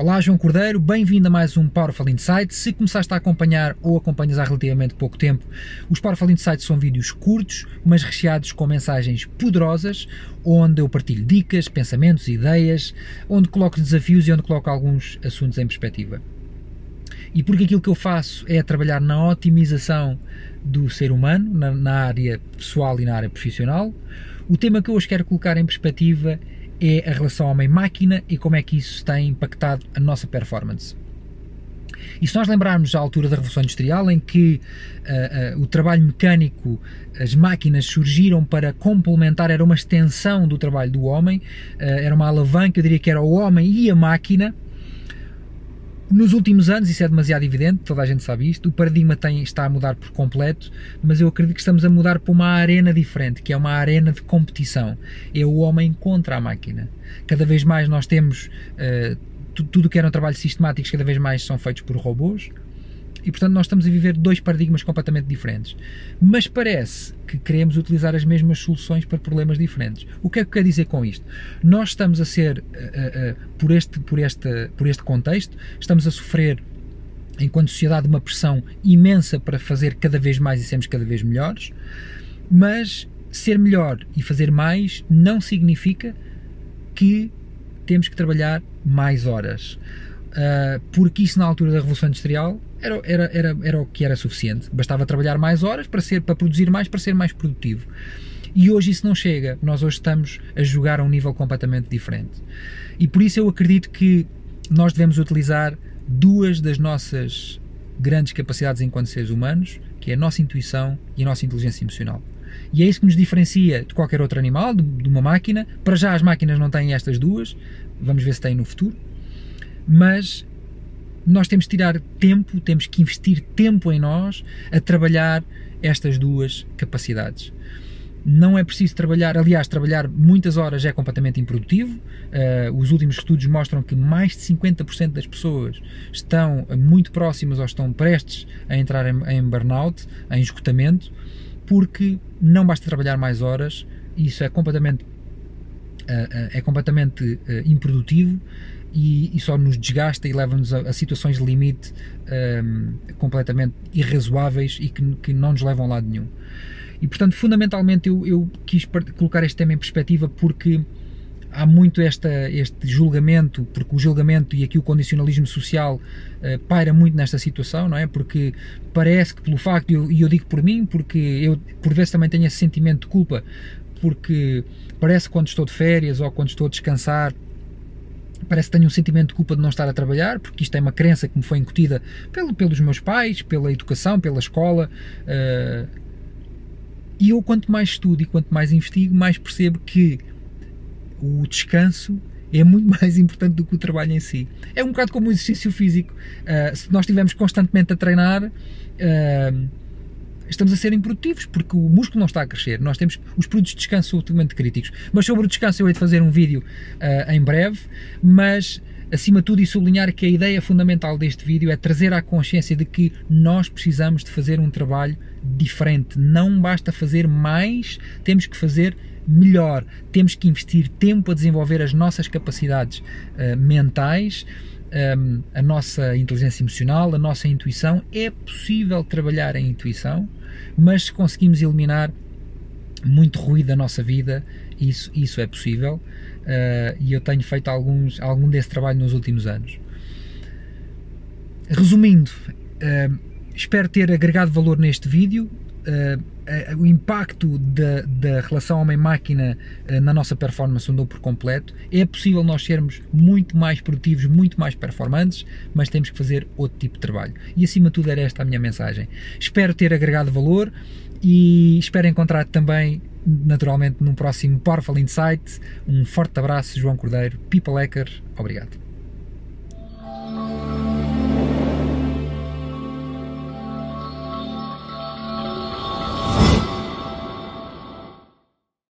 Olá, João Cordeiro, bem-vindo a mais um Powerful Insight. Se começaste a acompanhar ou acompanhas há relativamente pouco tempo, os Powerful Insights são vídeos curtos, mas recheados com mensagens poderosas, onde eu partilho dicas, pensamentos, ideias, onde coloco desafios e onde coloco alguns assuntos em perspectiva. E porque aquilo que eu faço é trabalhar na otimização do ser humano, na, na área pessoal e na área profissional, o tema que eu hoje quero colocar em perspectiva é a relação homem-máquina e como é que isso tem impactado a nossa performance. E se nós lembrarmos a altura da Revolução Industrial, em que uh, uh, o trabalho mecânico, as máquinas surgiram para complementar, era uma extensão do trabalho do homem, uh, era uma alavanca, eu diria que era o homem e a máquina, nos últimos anos, isso é demasiado evidente, toda a gente sabe isto, o paradigma tem, está a mudar por completo, mas eu acredito que estamos a mudar para uma arena diferente, que é uma arena de competição. É o homem contra a máquina. Cada vez mais nós temos uh, tudo o que eram trabalhos sistemáticos, cada vez mais são feitos por robôs, e portanto nós estamos a viver dois paradigmas completamente diferentes. Mas parece que queremos utilizar as mesmas soluções para problemas diferentes. O que é que quer dizer com isto? Nós estamos a ser, uh, uh, por, este, por, este, por este contexto, estamos a sofrer enquanto sociedade uma pressão imensa para fazer cada vez mais e sermos cada vez melhores, mas ser melhor e fazer mais não significa que temos que trabalhar mais horas. Uh, porque isso na altura da Revolução Industrial era, era, era, era o que era suficiente. Bastava trabalhar mais horas para, ser, para produzir mais, para ser mais produtivo. E hoje isso não chega. Nós hoje estamos a jogar a um nível completamente diferente. E por isso eu acredito que nós devemos utilizar duas das nossas grandes capacidades enquanto seres humanos, que é a nossa intuição e a nossa inteligência emocional. E é isso que nos diferencia de qualquer outro animal, de, de uma máquina. Para já as máquinas não têm estas duas, vamos ver se têm no futuro. Mas nós temos que tirar tempo, temos que investir tempo em nós a trabalhar estas duas capacidades. Não é preciso trabalhar, aliás, trabalhar muitas horas é completamente improdutivo. Uh, os últimos estudos mostram que mais de 50% das pessoas estão muito próximas ou estão prestes a entrar em, em burnout, em esgotamento, porque não basta trabalhar mais horas, isso é completamente, é completamente improdutivo e, e, só nos desgasta e leva-nos a, a, situações de limite um, completamente irrazoáveis e que, que, não nos levam a lado nenhum. E portanto, fundamentalmente, eu, eu quis colocar este tema em perspectiva porque há muito esta, este julgamento, porque o julgamento e aqui o condicionalismo social uh, paira muito nesta situação, não é? Porque parece que pelo facto, e eu, eu, digo por mim, porque eu por vezes também tenho esse sentimento de culpa, porque parece que quando estou de férias ou quando estou a descansar parece que tenho um sentimento de culpa de não estar a trabalhar, porque isto é uma crença que me foi incutida pelo, pelos meus pais, pela educação, pela escola. Uh, e eu, quanto mais estudo e quanto mais investigo, mais percebo que o descanso é muito mais importante do que o trabalho em si. É um bocado como o exercício físico. Uh, se nós estivermos constantemente a treinar, uh, estamos a ser improdutivos porque o músculo não está a crescer. Nós temos os períodos de descanso ultimamente críticos. Mas sobre o descanso eu hei de fazer um vídeo uh, em breve, mas acima de tudo e sublinhar que a ideia fundamental deste vídeo é trazer à consciência de que nós precisamos de fazer um trabalho diferente. Não basta fazer mais, temos que fazer melhor. Temos que investir tempo a desenvolver as nossas capacidades uh, mentais um, a nossa inteligência emocional, a nossa intuição. É possível trabalhar em intuição, mas se conseguimos eliminar muito ruído da nossa vida, isso, isso é possível. Uh, e eu tenho feito alguns, algum desse trabalho nos últimos anos. Resumindo, uh, espero ter agregado valor neste vídeo. Uh, o impacto da, da relação homem-máquina uh, na nossa performance andou por completo. É possível nós sermos muito mais produtivos, muito mais performantes, mas temos que fazer outro tipo de trabalho. E acima de tudo era esta a minha mensagem. Espero ter agregado valor e espero encontrar também naturalmente num próximo Powerful Insight. Um forte abraço, João Cordeiro, People Hacker, obrigado.